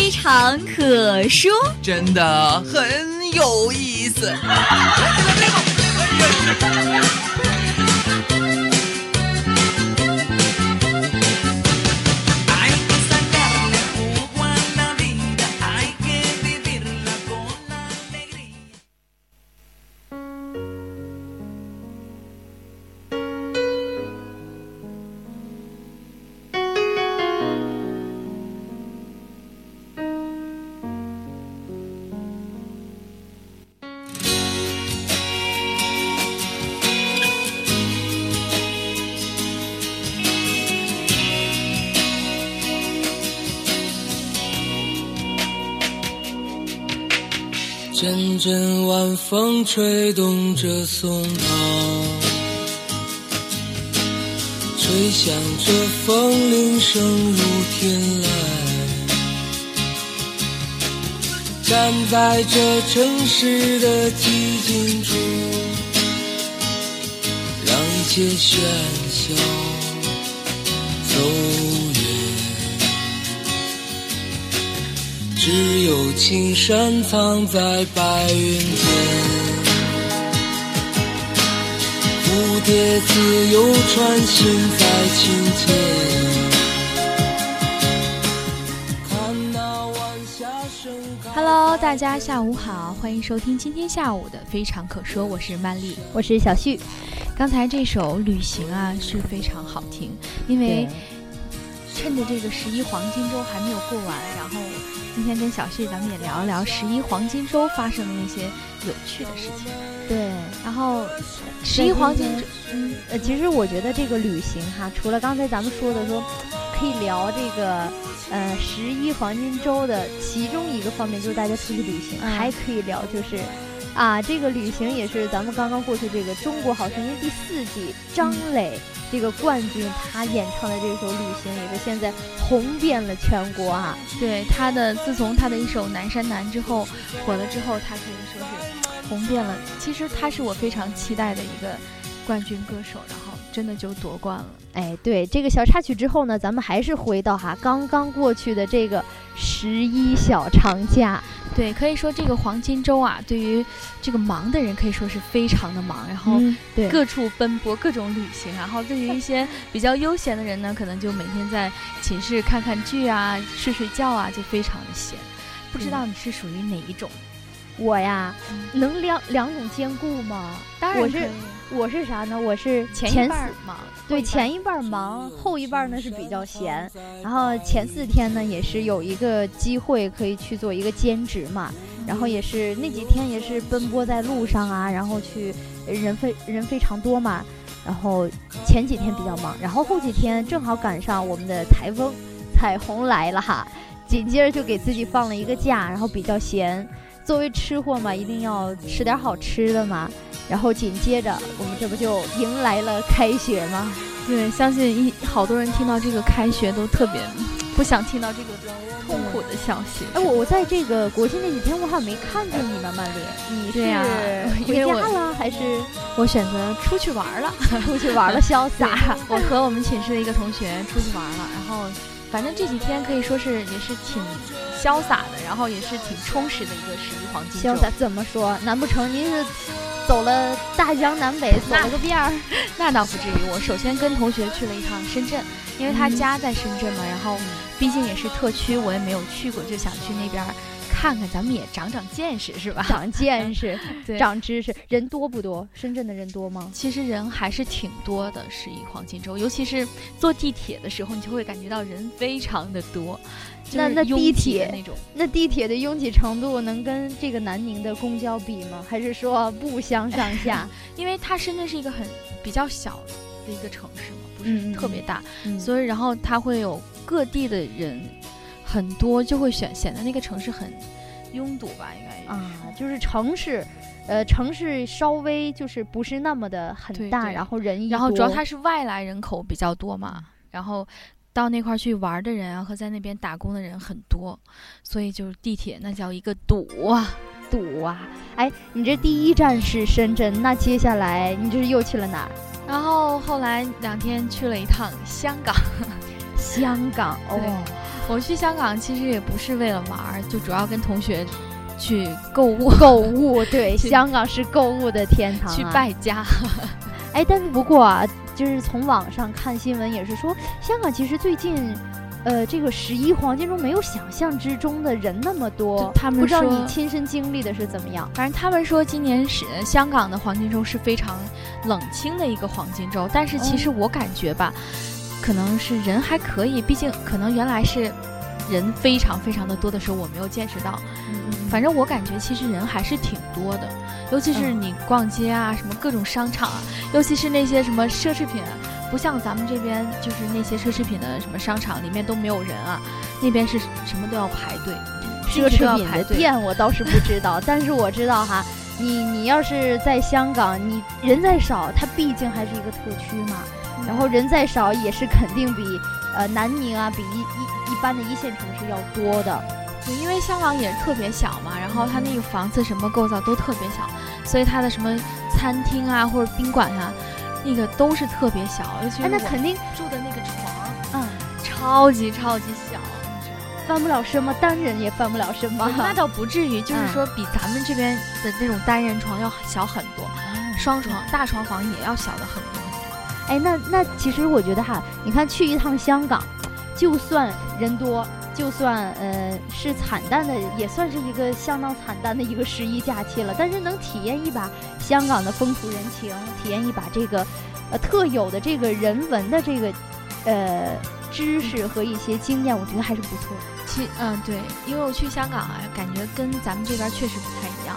非常可说，真的很有意思。风吹动着松涛，吹响着风铃声如天籁。站在这城市的寂静处，让一切喧嚣走。只有青山藏在白云间，蝴蝶自由穿行在清涧。看那晚霞盛开。Hello，大家下午好，欢迎收听今天下午的《非常可说》，我是曼丽，我是小旭。刚才这首《旅行》啊是非常好听，因为趁着这个十一黄金周还没有过完，然后。今天跟小旭，咱们也聊一聊十一黄金周发生的那些有趣的事情。对，然后十一黄金周，嗯，呃，其实我觉得这个旅行哈，除了刚才咱们说的说，可以聊这个，呃，十一黄金周的其中一个方面就是大家出去旅行，还可以聊就是，啊，这个旅行也是咱们刚刚过去这个《中国好声音》第四季张磊。这个冠军他演唱的这首《旅行》也是现在红遍了全国啊！对他的，自从他的一首《南山南》之后火了之后，他可以说是红遍了。其实他是我非常期待的一个冠军歌手，然后真的就夺冠了。哎，对这个小插曲之后呢，咱们还是回到哈刚刚过去的这个十一小长假。对，可以说这个黄金周啊，对于这个忙的人可以说是非常的忙，然后各处奔波，各种旅行。然后对于一些比较悠闲的人呢，可能就每天在寝室看看剧啊，睡睡觉啊，就非常的闲。不知道你是属于哪一种？我呀，能两两种兼顾吗？当然可以。我是啥呢？我是前一半忙，对，前一半忙，后一半呢是比较闲。然后前四天呢也是有一个机会可以去做一个兼职嘛。然后也是那几天也是奔波在路上啊，然后去人非人非常多嘛。然后前几天比较忙，然后后几天正好赶上我们的台风彩虹来了哈，紧接着就给自己放了一个假，然后比较闲。作为吃货嘛，一定要吃点好吃的嘛。然后紧接着，我们这不就迎来了开学吗？对，相信一好多人听到这个开学都特别不想听到这个痛苦的消息。哎，我我在这个国庆那几天，我好像没看见你们曼丽，你是回家了还是？我选择出去玩了，出去玩了，潇洒。我和我们寝室的一个同学出去玩了，然后反正这几天可以说是也是挺潇洒的，然后也是挺充实的一个十一黄金周。潇洒怎么说？难不成您是？走了大江南北，走了个遍儿，那倒不至于。我首先跟同学去了一趟深圳，因为他家在深圳嘛，然后毕竟也是特区，我也没有去过，就想去那边看看，咱们也长长见识，是吧？长见识，长知识。人多不多？深圳的人多吗？其实人还是挺多的，十一黄金周，尤其是坐地铁的时候，你就会感觉到人非常的多。那那地铁那种，那地铁的拥挤程度能跟这个南宁的公交比吗？还是说不相上下？因为它深圳是一个很比较小的一个城市嘛，不是特别大，所以然后它会有各地的人很多，就会显显得那个城市很拥堵吧，应该啊，就是城市，呃，城市稍微就是不是那么的很大，然后人然后主要它是外来人口比较多嘛，然后到那块去玩的人啊和在那边打工的人很多，所以就是地铁那叫一个堵啊堵啊！哎，你这第一站是深圳，那接下来你这是又去了哪儿？然后后来两天去了一趟香港，香港哦。我去香港其实也不是为了玩，就主要跟同学去购物。购物对，香港是购物的天堂。去败家。哎，但是不过啊，就是从网上看新闻也是说，香港其实最近，呃，这个十一黄金周没有想象之中的人那么多。他们不知道你亲身经历的是怎么样？反正他们说今年是香港的黄金周是非常冷清的一个黄金周，但是其实我感觉吧。可能是人还可以，毕竟可能原来是人非常非常的多的时候，我没有见识到。反正我感觉其实人还是挺多的，尤其是你逛街啊，什么各种商场啊，尤其是那些什么奢侈品，不像咱们这边就是那些奢侈品的什么商场里面都没有人啊，那边是什么都要排队。奢侈品的店我倒是不知道，但是我知道哈，你你要是在香港，你人再少，它毕竟还是一个特区嘛。然后人再少也是肯定比，呃南宁啊比一一一般的一线城市要多的，对，因为香港也特别小嘛，然后它那个房子什么构造都特别小，所以它的什么餐厅啊或者宾馆啊，那个都是特别小，尤其是那肯定住的那个床，嗯，超级超级小，翻不了身吗？单人也翻不了身吗？那倒不至于，就是说比咱们这边的那种单人床要小很多，双床大床房也要小的很多。哎，那那其实我觉得哈，你看去一趟香港，就算人多，就算呃是惨淡的，也算是一个相当惨淡的一个十一假期了。但是能体验一把香港的风土人情，体验一把这个呃特有的这个人文的这个呃知识和一些经验，我觉得还是不错的。其嗯对，因为我去香港啊，感觉跟咱们这边确实不太一样。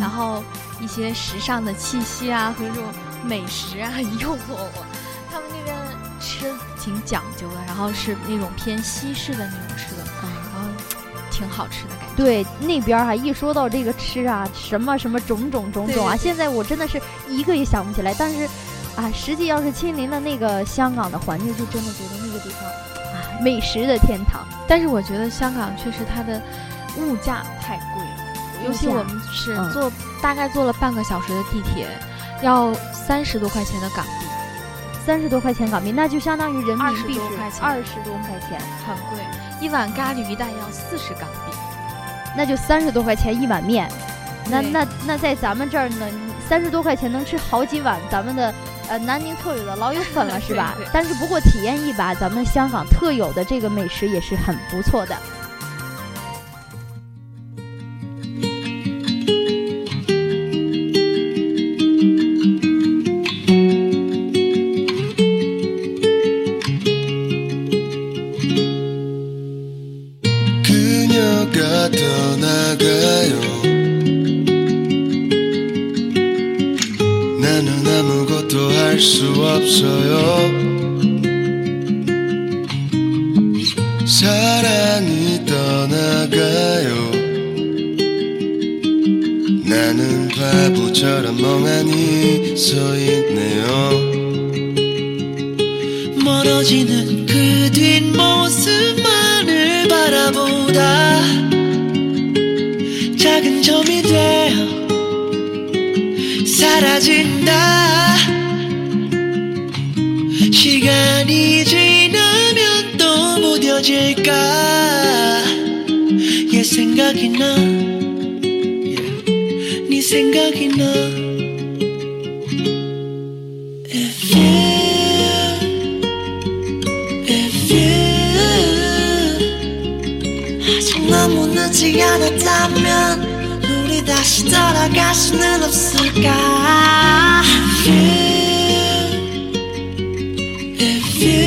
然后一些时尚的气息啊和这种。美食啊，很 诱惑我。他们那边吃挺讲究的，然后是那种偏西式的那种吃的，然后挺好吃的感觉。对，那边哈一说到这个吃啊，什么什么种种种种啊，现在我真的是一个也想不起来。但是啊，实际要是亲临了那个香港的环境，就真的觉得那个地方啊，美食的天堂。但是我觉得香港确实它的物价太贵了，尤其我们是坐大概坐了半个小时的地铁。要三十多块钱的港币，三十多块钱港币，那就相当于人民币是二十多块钱，很贵。一碗咖喱鱼蛋要四十港币，那就三十多块钱一碗面。那那那在咱们这儿呢，三十多块钱能吃好几碗咱们的呃南宁特有的老友粉了，是吧？但是不过体验一把咱们香港特有的这个美食也是很不错的。 나는 아무것도 할 수 없어요. 사랑이 떠나가요. 나는 바보처럼 멍하니 서 있네요. 멀어지는 그 뒷모습만을 바라보다 작은 점이 돼 사라진다 시간이 지나면 또 무뎌질까 얘 생각이 나네 생각이 나 If you, if you 아직 너무 늦지 않았다면 다시 돌아갈 수는 없을까? You, If you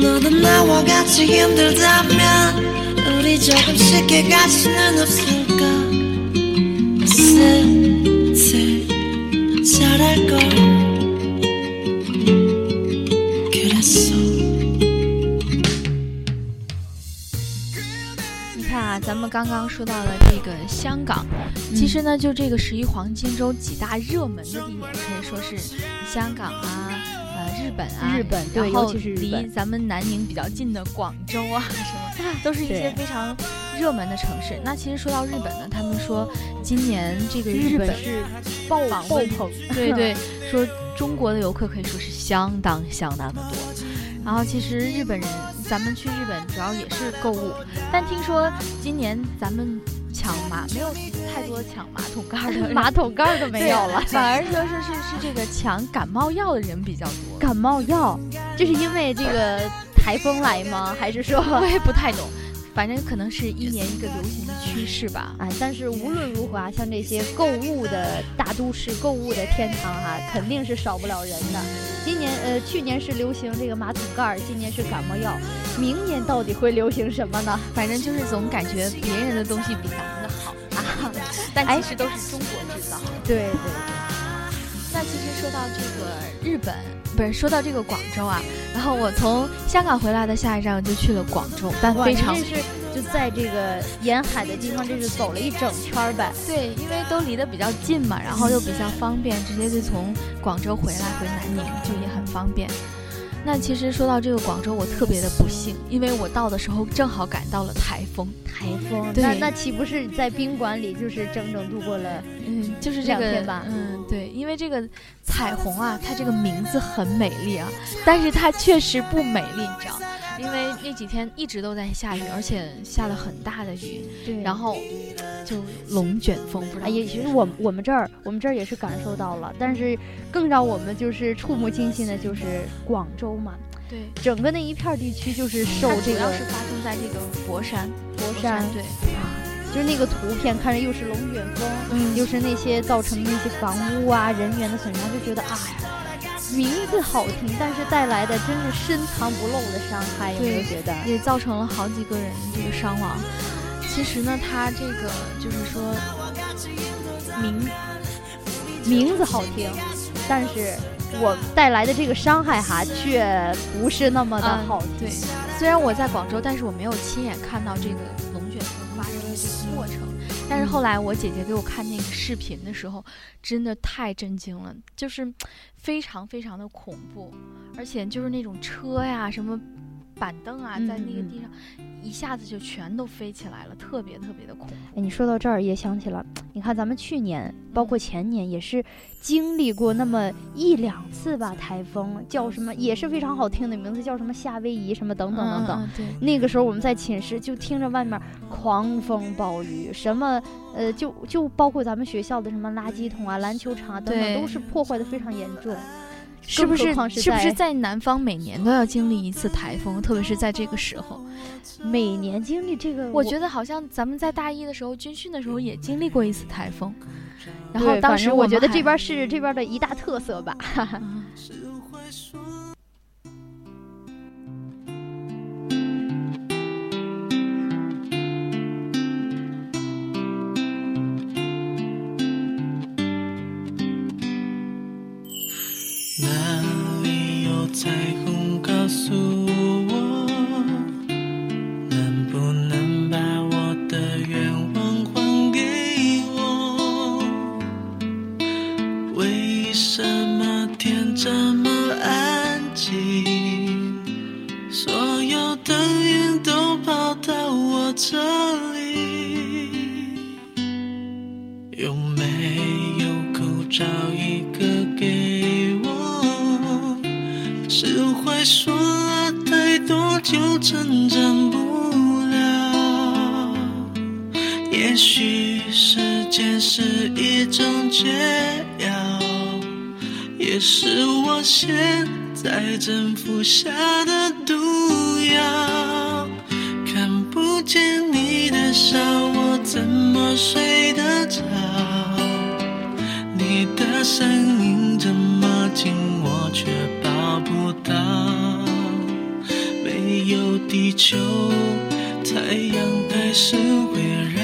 너도 나와 같이 힘들다면 우리 조금씩 쉽게 갈 수는 없을까? 슬슬 잘할걸. 们刚刚说到了这个香港，其实呢，就这个十一黄金周几大热门的地点，可以说是香港啊，呃，日本啊，日本对，尤其是离咱们南宁比较近的广州啊，什么，都是一些非常热门的城市。那其实说到日本呢，他们说今年这个日本是爆爆棚，对对，说中国的游客可以说是相当相当的多。然后其实日本人，咱们去日本主要也是购物，但听说今年咱们抢马没有太多抢马桶盖的，马桶盖都没有了，反而说是是是这个抢感冒药的人比较多。感冒药，这是因为这个台风来吗？还是说我也不太懂。反正可能是一年一个流行的趋势吧，哎，但是无论如何啊，像这些购物的大都市、购物的天堂哈，肯定是少不了人的。今年呃，去年是流行这个马桶盖，今年是感冒药，明年到底会流行什么呢？反正就是总感觉别人的东西比咱们的好啊，但其实都是中国制造。对对对。那其实说到这个日本。不是说到这个广州啊，然后我从香港回来的下一站就去了广州，但非常是就在这个沿海的地方，就是走了一整圈儿呗。对，因为都离得比较近嘛，然后又比较方便，直接就从广州回来回南宁就也很方便。那其实说到这个广州，我特别的不幸，因为我到的时候正好赶到了台风。台风，那那岂不是在宾馆里就是整整度过了，嗯，就是这个，嗯，对，因为这个彩虹啊，它这个名字很美丽啊，但是它确实不美丽，你知道。因为那几天一直都在下雨，而且下了很大的雨，对，然后就龙卷风，不哎呀，其实我我们这儿我们这儿也是感受到了，但是更让我们就是触目惊心的就是广州嘛，对，整个那一片地区就是受这个，主要是发生在这个佛山，佛山，对啊，就是那个图片看着又是龙卷风，嗯，又是那些造成的那些房屋啊、人员的损伤，就觉得哎呀。名字好听，但是带来的真是深藏不露的伤害，有没有觉得？也造成了好几个人这个伤亡。其实呢，他这个就是说名名字好听，但是我带来的这个伤害哈，却不是那么的好听。对，虽然我在广州，但是我没有亲眼看到这个但是后来我姐姐给我看那个视频的时候，真的太震惊了，就是非常非常的恐怖，而且就是那种车呀什么。板凳啊，在那个地上，一下子就全都飞起来了，特别特别的恐怖。哎，你说到这儿也想起了，你看咱们去年，包括前年，也是经历过那么一两次吧，台风叫什么，也是非常好听的名字，叫什么夏威夷什么等等等等。对，那个时候我们在寝室就听着外面狂风暴雨，什么呃，就就包括咱们学校的什么垃圾桶啊、篮球场啊等等，都是破坏的非常严重。是不是是不是在南方每年都要经历一次台风，特别是在这个时候，每年经历这个，我觉得好像咱们在大一的时候军训的时候也经历过一次台风，然后当时我觉得这边是这边的一大特色吧。这里有没有口罩一个给我？释怀说了太多就成长不了。也许时间是一种解药，也是我现在正服下的毒药。笑，我怎么睡得着？你的声音这么近，我却抱不到。没有地球，太阳还是围绕。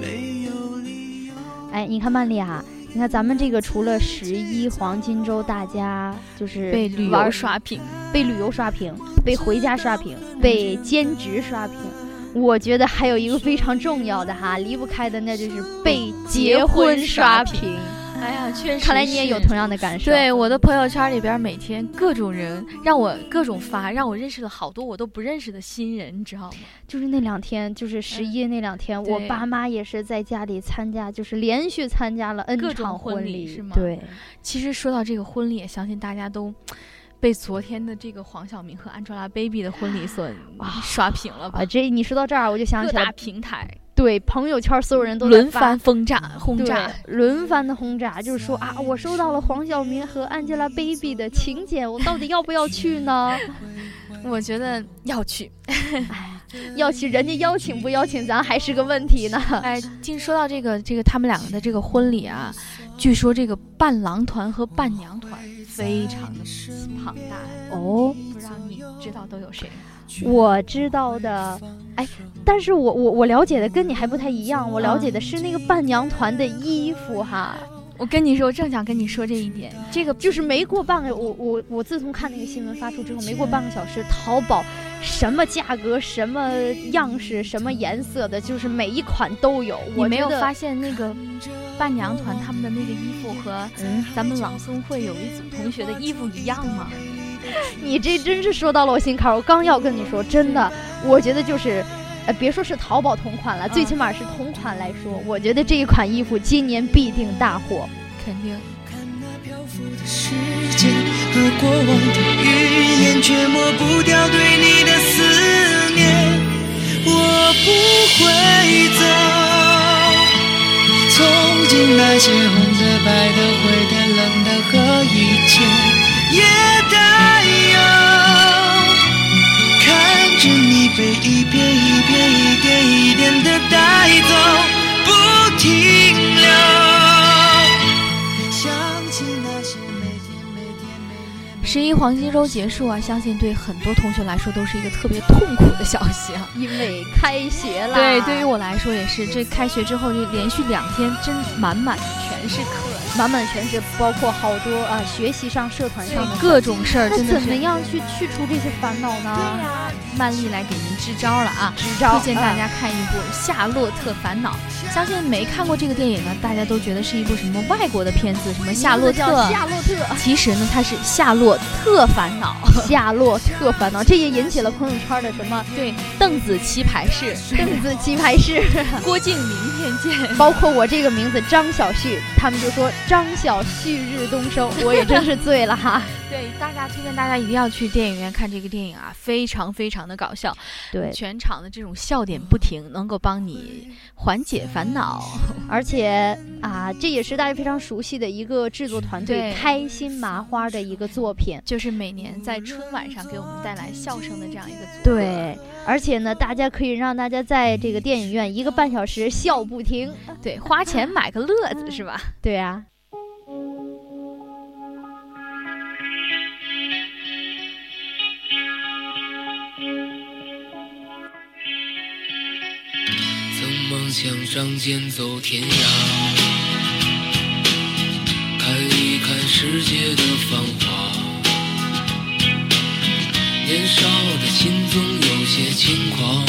没有理由。哎，你看曼丽啊。你看，咱们这个除了十一黄金周，大家就是被旅游刷屏，被旅游刷屏，被回家刷屏，被兼职刷屏。我觉得还有一个非常重要的哈，离不开的那就是被结婚刷屏。哎呀，确实，看来你也有同样的感受。对，我的朋友圈里边每天各种人让我各种发，让我认识了好多我都不认识的新人，你知道吗？就是那两天，就是十一那两天，我爸妈也是在家里参加，就是连续参加了 N 场婚礼，是吗？对。其实说到这个婚礼，相信大家都被昨天的这个黄晓明和 Angelababy 的婚礼所刷屏了吧？这你说到这儿，我就想起来平台。对朋友圈，所有人都轮番轰炸，轰炸，轮番的轰炸，就是说啊，我收到了黄晓明和 Angelababy 的请柬，我到底要不要去呢？我觉得要去，要去，人家邀请不邀请咱还是个问题呢。哎，听说到这个这个他们两个的这个婚礼啊，据说这个伴郎团和伴娘团非常的庞大哦，不知道你知道都有谁？我知道的，哎，但是我我我了解的跟你还不太一样，我了解的是那个伴娘团的衣服哈。我跟你说，我正想跟你说这一点，这个就是没过半个，我我我自从看那个新闻发出之后，没过半个小时，淘宝什么价格、什么样式、什么颜色的，就是每一款都有。你没有发现那个 伴娘团他们的那个衣服和咱们朗诵会有一组同学的衣服一样吗？你这真是说到了我心坎儿，我刚要跟你说，真的，我觉得就是，呃，别说是淘宝同款了，最起码是同款来说，我觉得这一款衣服今年必定大火，肯定。从今那些红的、白的、灰的、冷的和一切，也带有看着你被一遍一遍、一点一点的带走，不停留。十一黄金周结束啊，相信对很多同学来说都是一个特别痛苦的消息啊，因为开学了。对，对于我来说也是，这开学之后就连续两天真满满全是课。满满全是，包括好多啊，学习上、社团上的各种事儿，那怎么样去去除这些烦恼呢？对呀，曼丽来给您支招了啊！支招，推荐大家看一部《夏洛特烦恼》。相信没看过这个电影呢，大家都觉得是一部什么外国的片子，什么夏洛特。夏洛特。其实呢，它是《夏洛特烦恼》。夏洛特烦恼，这也引起了朋友圈的什么？对，邓紫棋排斥，邓紫棋排斥，郭敬明天见，包括我这个名字张小旭，他们就说。张晓旭日东升，我也真是醉了哈。对，大家推荐大家一定要去电影院看这个电影啊，非常非常的搞笑。对，全场的这种笑点不停，能够帮你缓解烦恼。而且啊，这也是大家非常熟悉的一个制作团队——开心麻花的一个作品，就是每年在春晚上给我们带来笑声的这样一个组。对，而且呢，大家可以让大家在这个电影院一个半小时笑不停。对，花钱买个乐子是吧？对啊。想仗剑走天涯，看一看世界的繁华。年少的心总有些轻狂，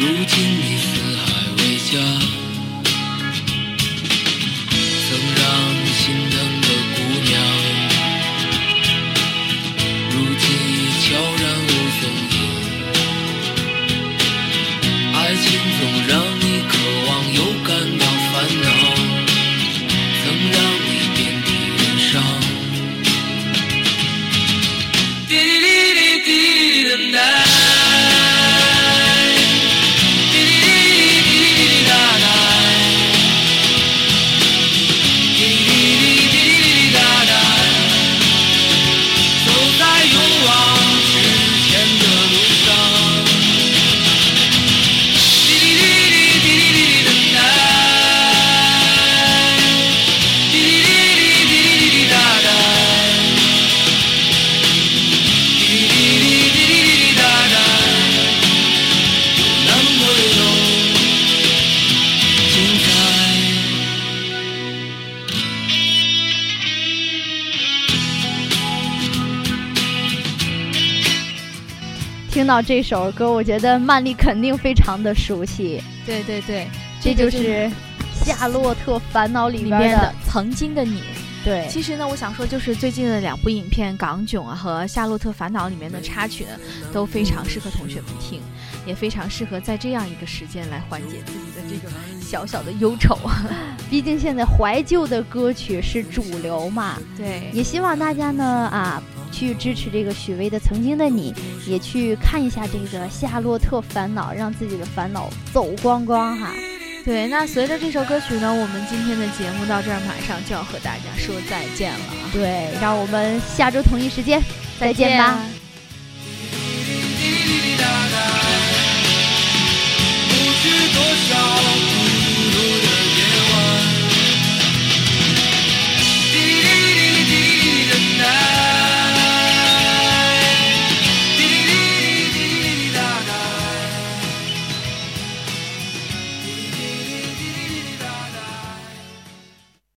如今你听到这首歌，我觉得曼丽肯定非常的熟悉。对对对，这就是《夏洛特烦恼》里边的曾经的你。对，其实呢，我想说，就是最近的两部影片《港囧》啊和《夏洛特烦恼》里面的插曲呢，都非常适合同学们听，也非常适合在这样一个时间来缓解自己的这个小小的忧愁。毕竟现在怀旧的歌曲是主流嘛。对，也希望大家呢啊，去支持这个许巍的《曾经的你》，也去看一下这个《夏洛特烦恼》，让自己的烦恼走光光哈。对，那随着这首歌曲呢，我们今天的节目到这儿马上就要和大家说再见了。对，让我们下周同一时间再见吧。多少？